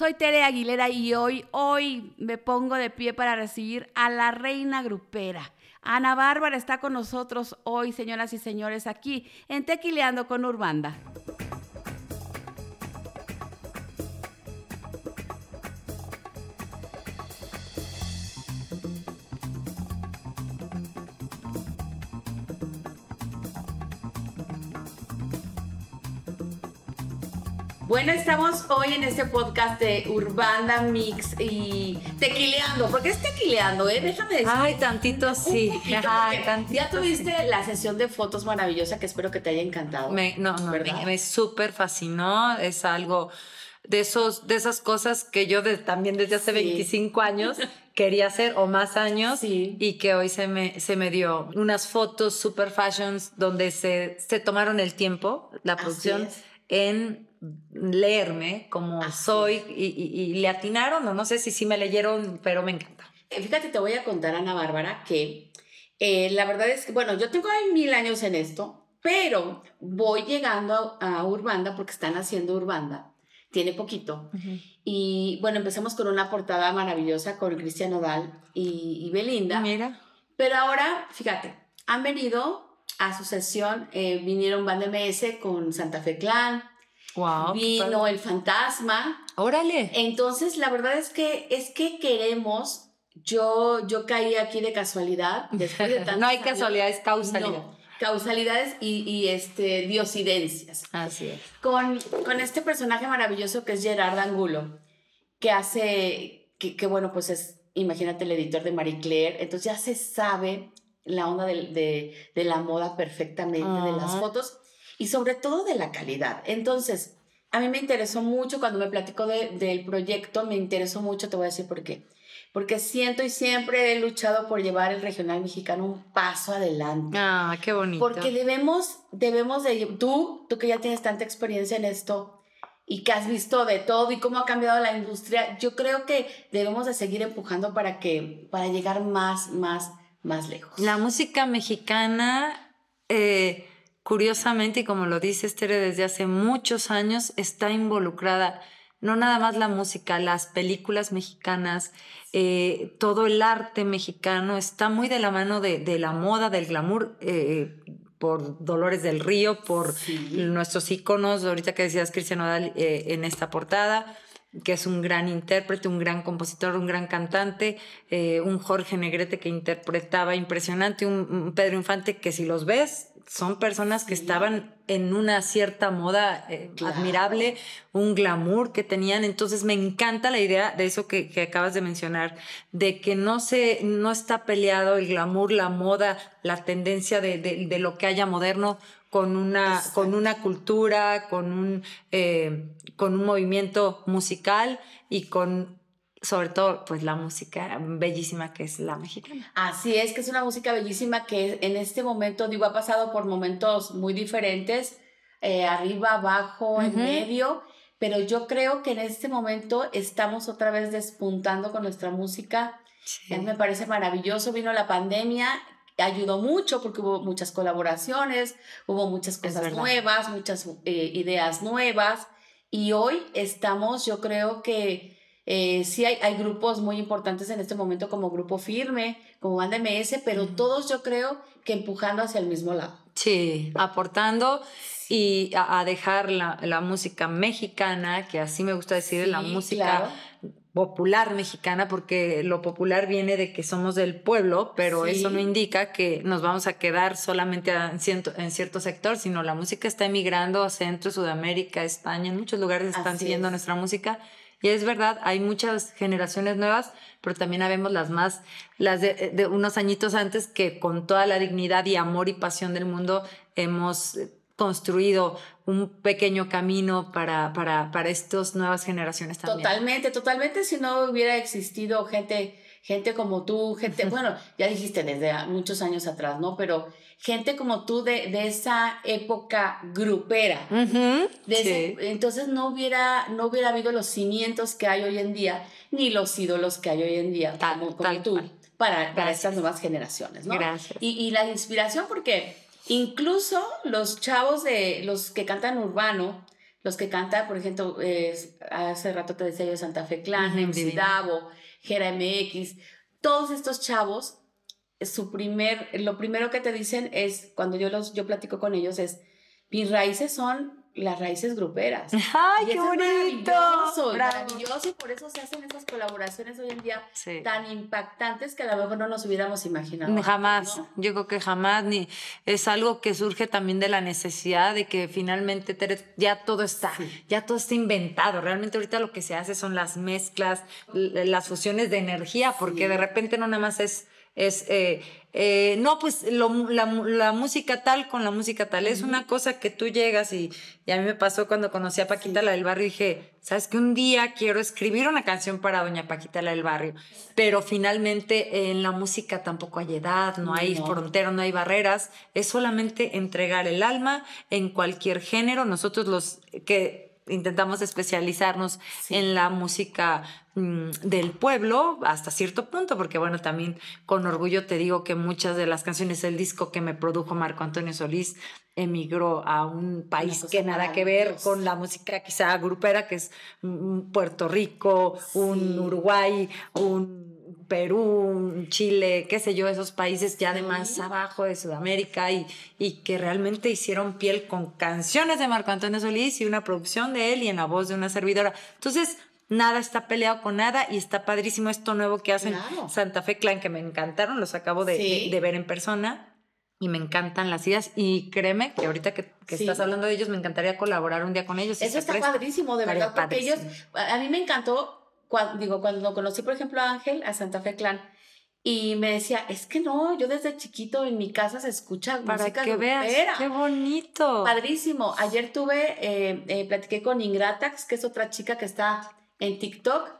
Soy Tere Aguilera y hoy, hoy me pongo de pie para recibir a la reina grupera. Ana Bárbara está con nosotros hoy, señoras y señores, aquí en Tequileando con Urbanda. Bueno, estamos hoy en este podcast de Urbanda Mix y tequileando. ¿Por qué es tequileando, eh? Déjame decir. Ay, tantito sí. Ay, tantito ya tuviste la sesión de fotos maravillosa que espero que te haya encantado. Me, no, no, me, me súper fascinó. Es algo de, esos, de esas cosas que yo también desde hace 25 años quería hacer o más años y que hoy se me, se me dio unas fotos super fashions donde se, se tomaron el tiempo, la producción, en leerme como soy y, le atinaron o no sé si sí me leyeron, pero me encanta. Eh, fíjate, te voy a contar, Ana Bárbara, que eh, la verdad es que, bueno, yo tengo mil años en esto, pero voy llegando a, Urbanda porque están haciendo Urbanda, tiene poquito. Y bueno, empezamos con una portada maravillosa con Cristian Odal y, Belinda. Mira. Pero ahora, fíjate, han venido a su sesión, eh, vinieron Band MS con Santa Fe Clan, Vino el fantasma. Órale. Entonces, la verdad es que es que queremos. Yo, yo caí aquí de casualidad. Después de no hay casualidades, causalidades. causalidades y, y, este, diosidencias. Así es. Con, con este personaje maravilloso que es Gerard Angulo, que hace, que, que bueno, pues es, imagínate, el editor de Marie Claire. Entonces ya se sabe la onda de, de, de la moda perfectamente, de las fotos y sobre todo de la calidad. Entonces, a mí me interesó mucho cuando me platicó del proyecto, me interesó mucho, te voy a decir por qué. Porque siento y siempre he luchado por llevar el regional mexicano un paso adelante. Ah, qué bonito. Porque debemos, debemos de, tú, tú que ya tienes tanta experiencia en esto y que has visto de todo y cómo ha cambiado la industria, yo creo que debemos de seguir empujando para que, para llegar más, más, más lejos. La música mexicana, eh, curiosamente, y como lo dice Estere desde hace muchos años, está involucrada no nada más la música, las películas mexicanas, eh, todo el arte mexicano está muy de la mano de, la moda, del glamour, eh, por Dolores del Río, por nuestros íconos, ahorita que decías Cristian Odal eh, en esta portada, que es un gran intérprete, un gran compositor, un gran cantante, un Jorge Negrete que interpretaba impresionante, un Pedro Infante que si los ves son personas que estaban en una cierta moda eh, admirable, un glamour que tenían. Entonces me encanta la idea de eso que, acabas de mencionar, de que no, se, no está peleado el glamour, la moda, la tendencia de, lo que haya moderno con una, con una cultura, con un, eh, con un movimiento musical y con sobre todo pues la música bellísima que es la mexicana. Así es, que es una música bellísima que en este momento, digo, ha pasado por momentos muy diferentes, eh, arriba, abajo, en medio, pero yo creo que en este momento estamos otra vez despuntando con nuestra música. Me parece maravilloso, vino la pandemia, ayudó mucho porque hubo muchas colaboraciones, hubo muchas cosas nuevas, muchas eh, ideas nuevas. Y hoy estamos, yo creo que eh, sí hay, hay, grupos muy importantes en este momento como Grupo Firme, como Banda MS, pero todos yo creo que empujando hacia el mismo lado. Sí, aportando y a, dejar la, la, música mexicana, que así me gusta decir, la música popular mexicana, porque lo popular viene de que somos del pueblo, pero eso no indica que nos vamos a quedar solamente en cierto, en cierto sector, sino la música está emigrando a Centro, Sudamérica, España, en muchos lugares están siguiendo nuestra música. Y es verdad, hay muchas generaciones nuevas, pero también habemos las más, las de, unos añitos antes que con toda la dignidad y amor y pasión del mundo hemos construido un pequeño camino para, para, para estas nuevas generaciones también. Totalmente, totalmente. Si no hubiera existido gente, gente como tú, gente, bueno, ya dijiste desde muchos años atrás, ¿no? Pero gente como tú de, de esa época grupera. entonces no hubiera, no hubiera habido los cimientos que hay hoy en día, ni los ídolos que hay hoy en día, como, tú, para, para estas nuevas generaciones, ¿no? Gracias. Y, y la inspiración, porque incluso los chavos de los que cantan urbano, los que cantan, por ejemplo, hace rato te decía yo Santa Fe Clan, Davo, Gera MX, todos estos chavos, su primer, lo primero que te dicen es, cuando yo los, yo platico con ellos es, mis raíces son las raíces gruperas. ¡Ay, qué bonito! Maravilloso, maravilloso, y por eso se hacen esas colaboraciones hoy en día tan impactantes que a lo mejor no nos hubiéramos imaginado. Jamás, yo creo que jamás, ni es algo que surge también de la necesidad de que finalmente ya todo está, ya todo está inventado. Realmente ahorita lo que se hace son las mezclas, las fusiones de energía, porque de repente no nada más es es, eh, eh, no, pues la, música tal con la música tal. Es una cosa que tú llegas y, a mí me pasó cuando conocí a Paquita la del barrio y dije, sabes que un día quiero escribir una canción para doña Paquita la del barrio, pero finalmente en la música tampoco hay edad, no hay fronteras, no hay barreras, es solamente entregar el alma en cualquier género. Nosotros los que intentamos especializarnos en la música mm, del pueblo hasta cierto punto, porque bueno, también con orgullo te digo que muchas de las canciones del disco que me produjo Marco Antonio Solís emigró a un país que nada que ver con la música quizá grupera, que es Puerto Rico, un Uruguay, un Perú, Chile, qué sé yo, esos países ya de más abajo de Sudamérica y, y que realmente hicieron piel con canciones de Marco Antonio Solís y una producción de él y en la voz de una servidora. Entonces, nada está peleado con nada y está padrísimo esto nuevo que hacen Santa Fe Clan, que me encantaron, los acabo de, de, ver en persona y me encantan las ideas. Y créeme que ahorita que, que estás hablando de ellos me encantaría colaborar un día con ellos. Eso está padrísimo, de verdad, porque ellos, a mí me encantó cuando, digo, cuando conocí, por ejemplo, a Ángel, a Santa Fe Clan, y me decía, es que no, yo desde chiquito en mi casa se escucha Para música que veas, qué bonito. Padrísimo. Ayer tuve, eh, eh, platiqué con Ingratax, que es otra chica que está en TikTok,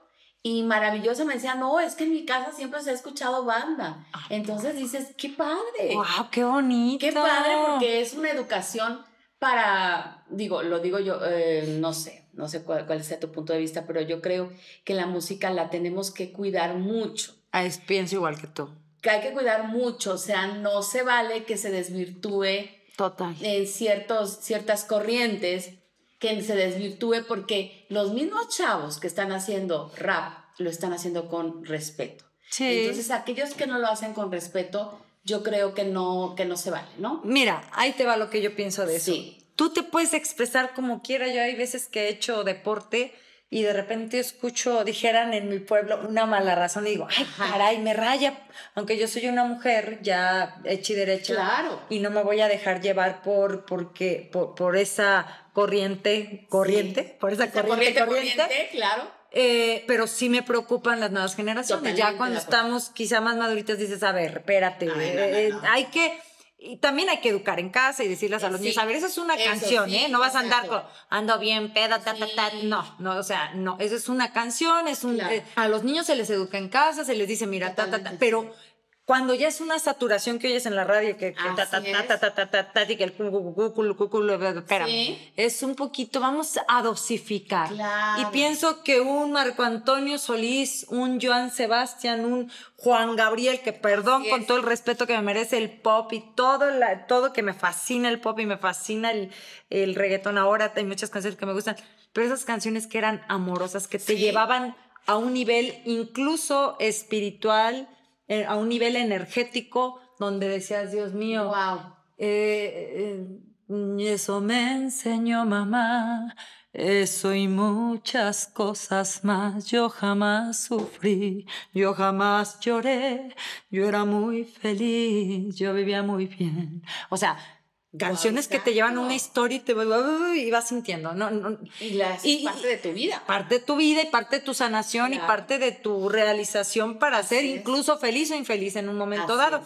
y maravillosa me decía, no, es que en mi casa siempre se ha escuchado banda. Ah, Entonces dices, qué padre. ¡Wow, qué bonito! Qué padre, porque es una educación para, digo, lo digo yo, eh, no sé, no sé cuál, sea tu punto de vista, pero yo creo que la música la tenemos que cuidar mucho. Ah, pienso igual que tú. Que hay que cuidar mucho, o sea, no se vale que se desvirtúe Total. en ciertos, ciertas corrientes, que se desvirtúe porque los mismos chavos que están haciendo rap lo están haciendo con respeto. Sí. Entonces, aquellos que no lo hacen con respeto, yo creo que no, que no se vale, ¿no? Mira, ahí te va lo que yo pienso de eso. Sí. Tú te puedes expresar como quiera. Yo hay veces que he hecho deporte y de repente escucho, dijeran en mi pueblo, una mala razón y digo, ay, caray, me raya. Aunque yo soy una mujer ya hecha y derecha. Claro. Y no me voy a dejar llevar por, porque, por, esa corriente, corriente, por esa, corriente, corriente, claro eh, pero sí me preocupan las nuevas generaciones. ya cuando estamos quizá más maduritas dices, a ver, espérate, eh, hay que... Y también hay que educar en casa y decirles a los niños, a ver, esa es una canción, ¿eh? No vas a andar con, ando bien, peda, ta, ta, ta. No, no, o sea, no, esa es una canción, es un... Eh, a los niños se les educa en casa, se les dice, mira, ta, ta, ta, pero cuando ya es una saturación que oyes en la radio, que, ta, y que el espérame, es un poquito, vamos a dosificar. Y pienso que un Marco Antonio Solís, un Joan Sebastián, un Juan Gabriel, que perdón con todo el respeto que me merece el pop y todo, la, todo que me fascina el pop y me fascina el, el reggaetón ahora, hay muchas canciones que me gustan, pero esas canciones que eran amorosas, que te llevaban a un nivel incluso espiritual, a un nivel energético donde decías, Dios mío, wow. Eh, eh, eso me enseñó mamá, eso y muchas cosas más. Yo jamás sufrí, yo jamás lloré, yo era muy feliz, yo vivía muy bien. O sea, canciones que te llevan una historia y te y vas sintiendo, ¿no? y, la, parte de tu vida. Parte de tu vida y parte de tu sanación y parte de tu realización para ser incluso feliz o infeliz en un momento dado.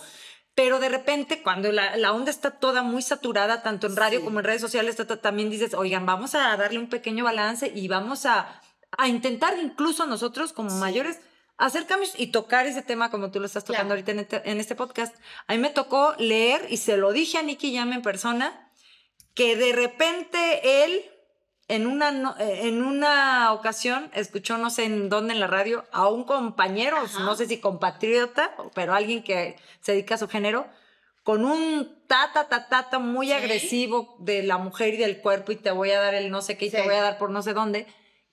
Pero de repente, cuando la, onda está toda muy saturada, tanto en radio como en redes sociales, también dices, oigan, vamos a darle un pequeño balance y vamos a, a intentar incluso nosotros como mayores hacer cambios y tocar ese tema como tú lo estás tocando ahorita este, en este, podcast. A mí me tocó leer y se lo dije a Nicky Llama en persona que de repente él en una, eh, en una ocasión escuchó, no sé en dónde en la radio, a un compañero, no sé si compatriota, pero alguien que se dedica a su género, con un tata, tata, tata muy agresivo de la mujer y del cuerpo y te voy a dar el no sé qué y te voy a dar por no sé dónde,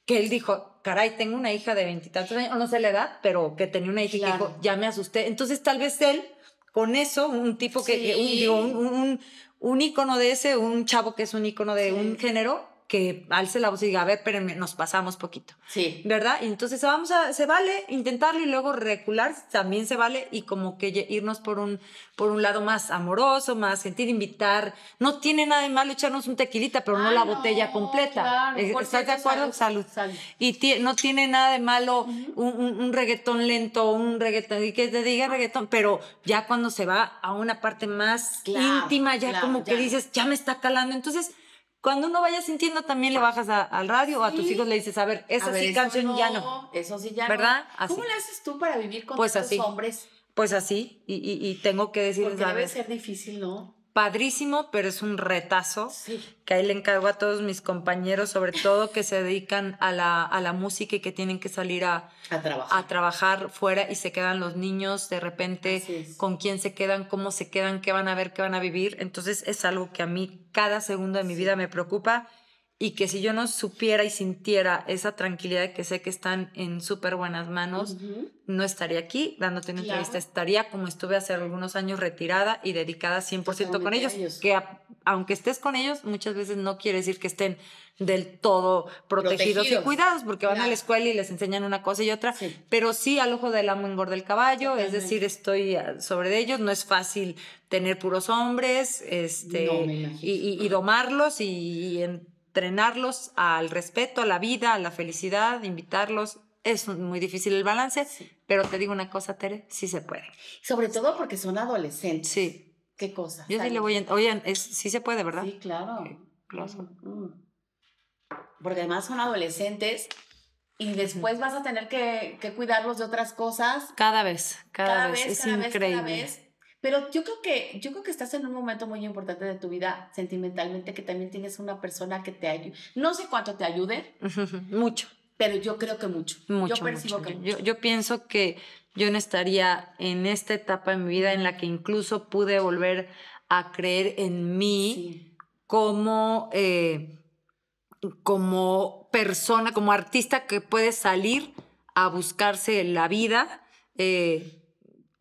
que él dijo, caray, tengo una hija de veintitantos años, no sé la edad, pero que tenía una hija y que dijo, ya me asusté. Entonces tal vez él, con eso, un tipo que, un, digo, un, un, un, ícono de ese, un chavo que es un ícono de un género, que alce la voz y diga, a ver, espérenme, nos pasamos poquito. Sí. ¿Verdad? Y entonces vamos a, se vale intentarlo y luego recular, también se vale y como que irnos por un, por un lado más amoroso, más gentil, invitar. No tiene nada de malo echarnos un tequilita, pero no la botella completa. Eh, ¿Estás de acuerdo? Salud. Y no tiene nada de malo un, un, reggaetón lento, un reggaetón, y que te diga reggaetón, pero ya cuando se va a una parte más íntima, ya como que dices, ya me está calando. Entonces, cuando uno vaya sintiendo, también le bajas al radio o a tus hijos le dices, a ver, esa sí canción ya no. Eso sí ya ¿verdad? no. ¿Cómo le haces tú para vivir con pues así. hombres? Pues así, y, y, tengo que decirles, Porque debe ser difícil, ¿no? Padrísimo, pero es un retazo que ahí le encargo a todos mis compañeros, sobre todo que se dedican a la, a la música y que tienen que salir a, a, trabajar. fuera y se quedan los niños de repente, con quién se quedan, cómo se quedan, qué van a ver, qué van a vivir. Entonces es algo que a mí cada segundo de mi vida me preocupa y que si yo no supiera y sintiera esa tranquilidad de que sé que están en súper buenas manos, no estaría aquí dándote una entrevista, estaría como estuve hace algunos años retirada y dedicada 100% con ellos, que aunque estés con ellos, muchas veces no quiere decir que estén del todo protegidos, y cuidados, porque van a la escuela y les enseñan una cosa y otra, pero sí al ojo del amo engorda el caballo, es decir, estoy sobre ellos, no es fácil tener puros hombres este, y, domarlos y, y entrenarlos al respeto, a la vida, a la felicidad, invitarlos. Es muy difícil el balance, pero te digo una cosa, Tere, sí se puede. Sobre todo porque son adolescentes. Sí. ¿Qué cosa? Yo sí le voy a... Oigan, es, sí se puede, ¿verdad? Sí, claro. Mm, mm. Porque además son adolescentes y después vas a tener que, cuidarlos de otras cosas. Cada vez, cada, vez. Es increíble. vez. Pero yo creo que yo creo que estás en un momento muy importante de tu vida sentimentalmente que también tienes una persona que te ayude. No sé cuánto te ayude. mucho. Pero yo creo que mucho. Mucho. Yo percibo que mucho. Yo, pienso que yo no estaría en esta etapa de mi vida en la que incluso pude volver a creer en mí como, eh, como persona, como artista que puede salir a buscarse la vida. Eh,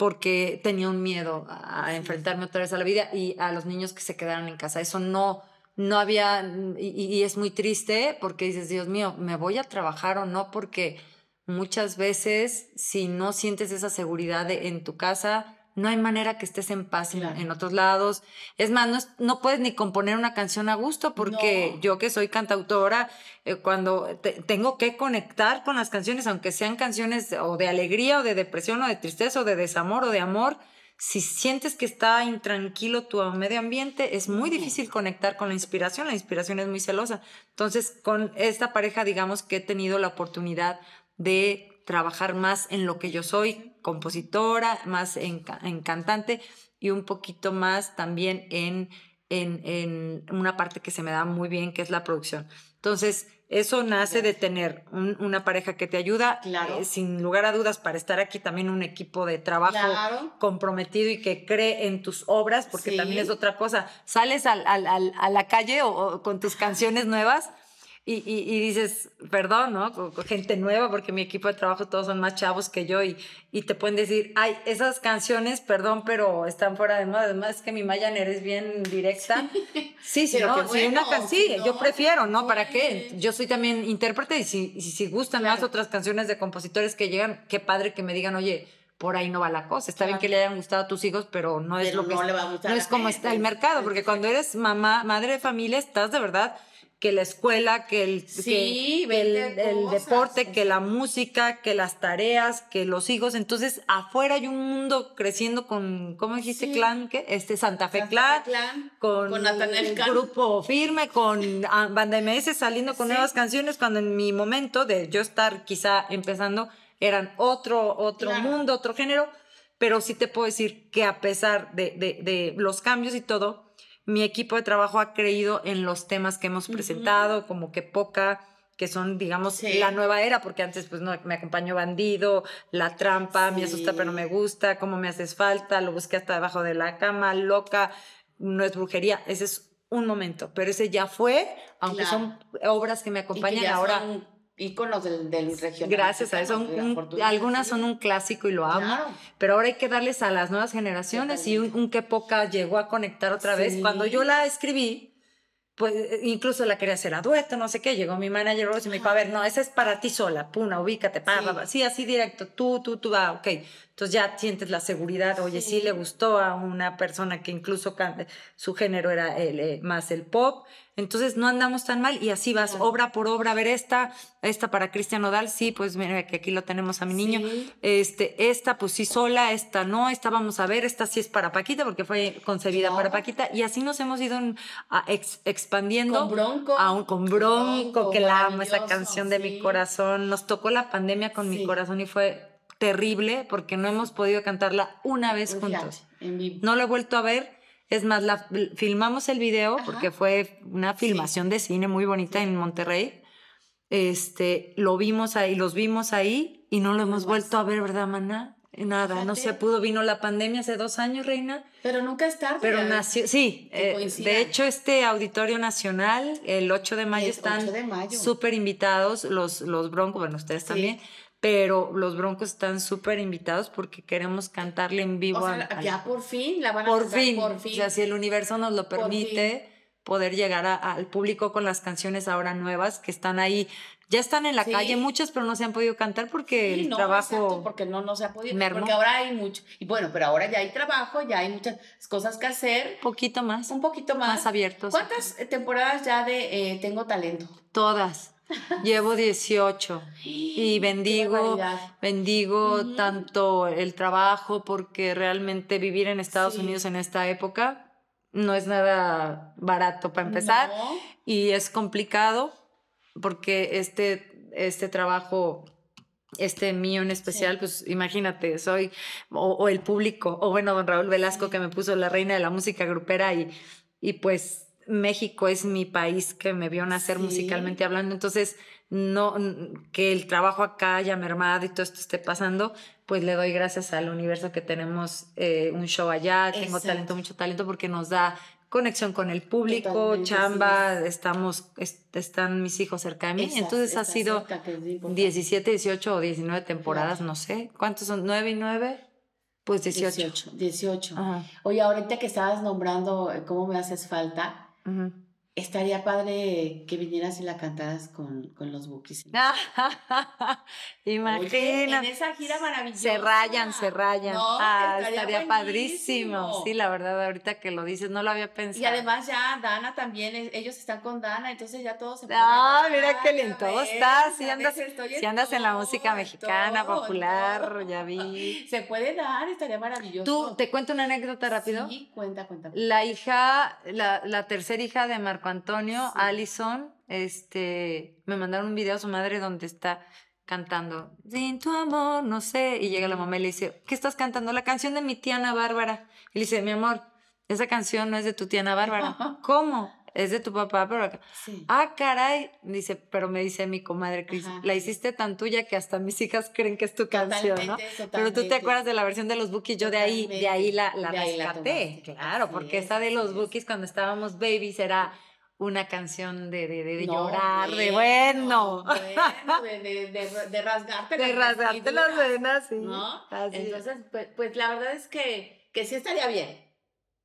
porque tenía un miedo a enfrentarme otra vez a la vida y a los niños que se quedaron en casa. Eso no, no había, y, es muy triste porque dices, Dios mío, ¿me voy a trabajar o no? Porque muchas veces si no sientes esa seguridad en tu casa, no hay manera que estés en paz en, otros lados. Es más, no, puedes ni componer una canción a gusto porque yo que soy cantautora, eh, cuando tengo que conectar con las canciones, aunque sean canciones o de alegría o de depresión o de tristeza o de desamor o de amor, si sientes que está intranquilo tu medio ambiente, es muy difícil conectar con la inspiración. La inspiración es muy celosa. Entonces, con esta pareja, digamos que he tenido la oportunidad de trabajar más en lo que yo soy, compositora, más en, cantante y un poquito más también en, en, una parte que se me da muy bien, que es la producción. Entonces, eso nace de tener una pareja que te ayuda, eh, sin lugar a dudas, para estar aquí también un equipo de trabajo comprometido y que cree en tus obras, porque también es otra cosa. Sales al, a la calle o, con tus canciones nuevas y, y, dices, perdón, ¿no? Con, gente nueva, porque mi equipo de trabajo todos son más chavos que yo y, y te pueden decir, ay, esas canciones, perdón, pero están fuera de moda. Además, es que mi Mayaner es bien directa. Sí, sí, no, sí, una sí, yo prefiero, ¿no? ¿Para qué? Yo soy también intérprete y si, si, gustan más otras canciones de compositores que llegan, qué padre que me digan, oye, por ahí no va la cosa. Está bien que le hayan gustado a tus hijos, pero no es lo que no, le va a gustar no es como está el mercado, porque cuando eres mamá, madre de familia, estás de verdad que la escuela, que el, el, deporte, que la música, que las tareas, que los hijos. Entonces, afuera hay un mundo creciendo con, ¿cómo dijiste, clan? ¿Qué? Este Santa Fe Clan, con, con el grupo firme, con Banda MS saliendo con nuevas canciones, cuando en mi momento de yo estar quizá empezando, eran otro, otro mundo, otro género. Pero sí te puedo decir que a pesar de, de, de los cambios y todo, mi equipo de trabajo ha creído en los temas que hemos presentado, como que poca, que son, digamos, la nueva era, porque antes pues no, me acompañó Bandido, La Trampa, Me asusta pero me gusta, Cómo me haces falta, Lo busqué hasta debajo de la cama, Loca, No es brujería, ese es un momento, pero ese ya fue, aunque son obras que me acompañan ahora íconos del, del regional. Gracias a eso. algunas son un clásico y lo amo. Pero ahora hay que darles a las nuevas generaciones y un, un, que poca llegó a conectar otra vez. Cuando yo la escribí, pues incluso la quería hacer a dueto, no sé qué. Llegó mi manager y me dijo, a ver, no, esa es para ti sola, puna, ubícate, pa, sí. sí, así directo, tú, tú, tú, va, ok. Entonces ya sientes la seguridad, oye, sí, le gustó a una persona que incluso su género era el, eh, más el pop, entonces no andamos tan mal y así vas obra por obra. A ver esta, esta para Cristian Odal, sí, pues mira que aquí lo tenemos a mi niño. Este, esta pues sí sola, esta no, esta vamos a ver, esta sí es para Paquita porque fue concebida para Paquita. Y así nos hemos ido expandiendo. Con Bronco. A con Bronco, que la amo, esa canción de mi corazón. Nos tocó la pandemia con mi corazón y fue terrible porque no hemos podido cantarla una vez juntos. No lo he vuelto a ver es más, la, filmamos el video porque fue una filmación de cine muy bonita en Monterrey. Este, lo vimos ahí, los vimos ahí y no lo hemos vuelto a ver, ¿verdad, Mana? Nada, no se pudo, vino la pandemia hace dos años, Reina. Pero nunca es tarde. Pero nació, sí, eh, de hecho este Auditorio Nacional, el 8 de mayo, están súper invitados los, los Broncos, bueno, ustedes también, pero los Broncos están súper invitados porque queremos cantarle en vivo. O ya por fin la van a por fin. por fin. O sea, si el universo nos lo permite, poder llegar al público con las canciones ahora nuevas que están ahí. Ya están en la calle muchas, pero no se han podido cantar porque el trabajo. porque no, no se ha podido. Porque ahora hay mucho. Y bueno, pero ahora ya hay trabajo, ya hay muchas cosas que hacer. Un poquito más. Un poquito más. Más abiertos. ¿Cuántas temporadas ya de eh, Tengo Talento? Todas. Llevo 18 y bendigo, bendigo tanto el trabajo porque realmente vivir en Estados Unidos en esta época no es nada barato para empezar y es complicado porque este, este trabajo este mío en especial, pues imagínate, soy, o, el público, o bueno, don Raúl Velasco que me puso la reina de la música grupera y, y pues México es mi país que me vio nacer musicalmente hablando, entonces no que el trabajo acá haya mermado y todo esto esté pasando, pues le doy gracias al universo que tenemos eh, un show allá, tengo talento, mucho talento porque nos da conexión con el público, chamba, estamos, están mis hijos cerca de mí, entonces ha sido 17, 18 o 19 temporadas, no sé, ¿cuántos son? ¿9 y 9? Pues 18. 18. 18. Oye, ahorita que estabas nombrando eh, cómo me haces falta, Mm-hmm. Estaría padre que vinieras y la cantaras con, con los Bookies. Imagina. en esa gira maravillosa. Se rayan, se rayan. ah, estaría, padrísimo. Sí, la verdad, ahorita que lo dices, no lo había pensado. Y además ya Dana también, ellos están con Dana, entonces ya todos se Ah, mira qué lindo está. Si andas, si andas en la música mexicana, popular, ya vi. Se puede dar, estaría maravilloso. ¿Tú, te cuento una anécdota rápido? Sí, cuenta, cuenta. La hija, la, la tercera hija de Marco Antonio, Allison, este, me mandaron un video a su madre donde está cantando, sin tu amor, no sé, y llega la mamá y le dice, ¿qué estás cantando? La canción de mi tía Ana Bárbara. Y le dice, mi amor, esa canción no es de tu tía Ana Bárbara. ¿Cómo? Es de tu papá, pero acá. Ah, caray. Dice, pero me dice mi comadre Cris, la hiciste tan tuya que hasta mis hijas creen que es tu canción, ¿no? Pero tú te acuerdas de la versión de los Bookies, yo de ahí, de ahí la, la rescaté. claro, porque esa de los Bookies cuando estábamos babies era una canción de, de, de llorar, de bueno. bueno de, de, de, rasgarte de rasgarte las venas, sí. ¿No? Entonces, pues, pues, la verdad es que, que sí estaría bien.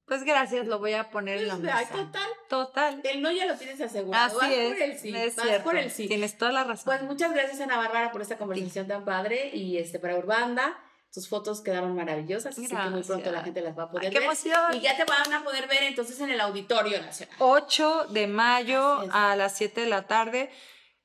Pues gracias, lo voy a poner en la pues, mesa. total. Total. El no ya lo tienes asegurado. Así es. Por el sí. Es Vas por el sí. Tienes toda la razón. Pues muchas gracias, Ana Bárbara, por esta conversación tan padre y este para Urbanda. Tus fotos quedaron maravillosas, así que muy pronto la gente las va a poder qué ver. Emoción. Y ya te van a poder ver entonces en el Auditorio Nacional. 8 de mayo a las 7 de la tarde.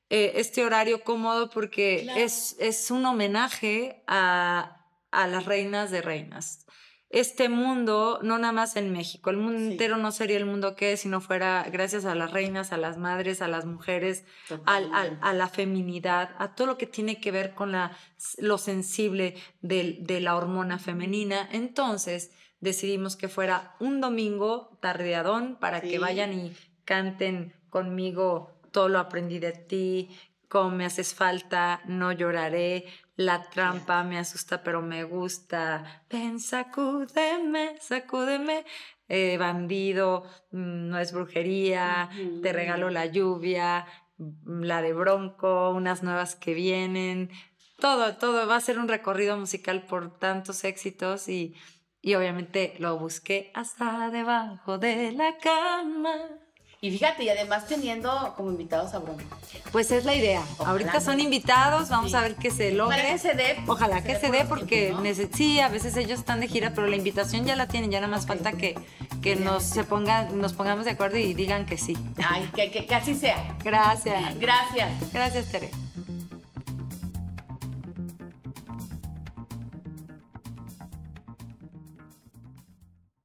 Eh, este horario cómodo porque es, es un homenaje a, a las reinas de reinas este mundo, no nada más en México, el mundo entero no sería el mundo que es si no fuera gracias a las reinas, a las madres, a las mujeres, a la feminidad, a todo lo que tiene que ver con la, lo sensible de, de la hormona femenina. Entonces decidimos que fuera un domingo tardeadón para que vayan y canten conmigo todo lo aprendí de ti, Como me haces falta, No lloraré, La trampa me asusta pero me gusta, Ven, sacúdeme, sacúdeme, eh, Bandido, mm, No es brujería, Te regalo la lluvia, mm, la de Bronco, unas nuevas que vienen, todo, todo. Va a ser un recorrido musical por tantos éxitos y, y obviamente lo busqué hasta debajo de la cama. Y fíjate, y además teniendo como invitados a Broma. Pues es la idea. Ahorita son invitados, vamos a ver que se logre. Ojalá que se dé. Ojalá que se dé porque sí, a veces ellos están de gira, pero la invitación ya la tienen, ya nada más falta que, que nos se pongan, nos pongamos de acuerdo y digan que sí. Ay, que, que, que así sea. Gracias. Gracias. Gracias, Tere.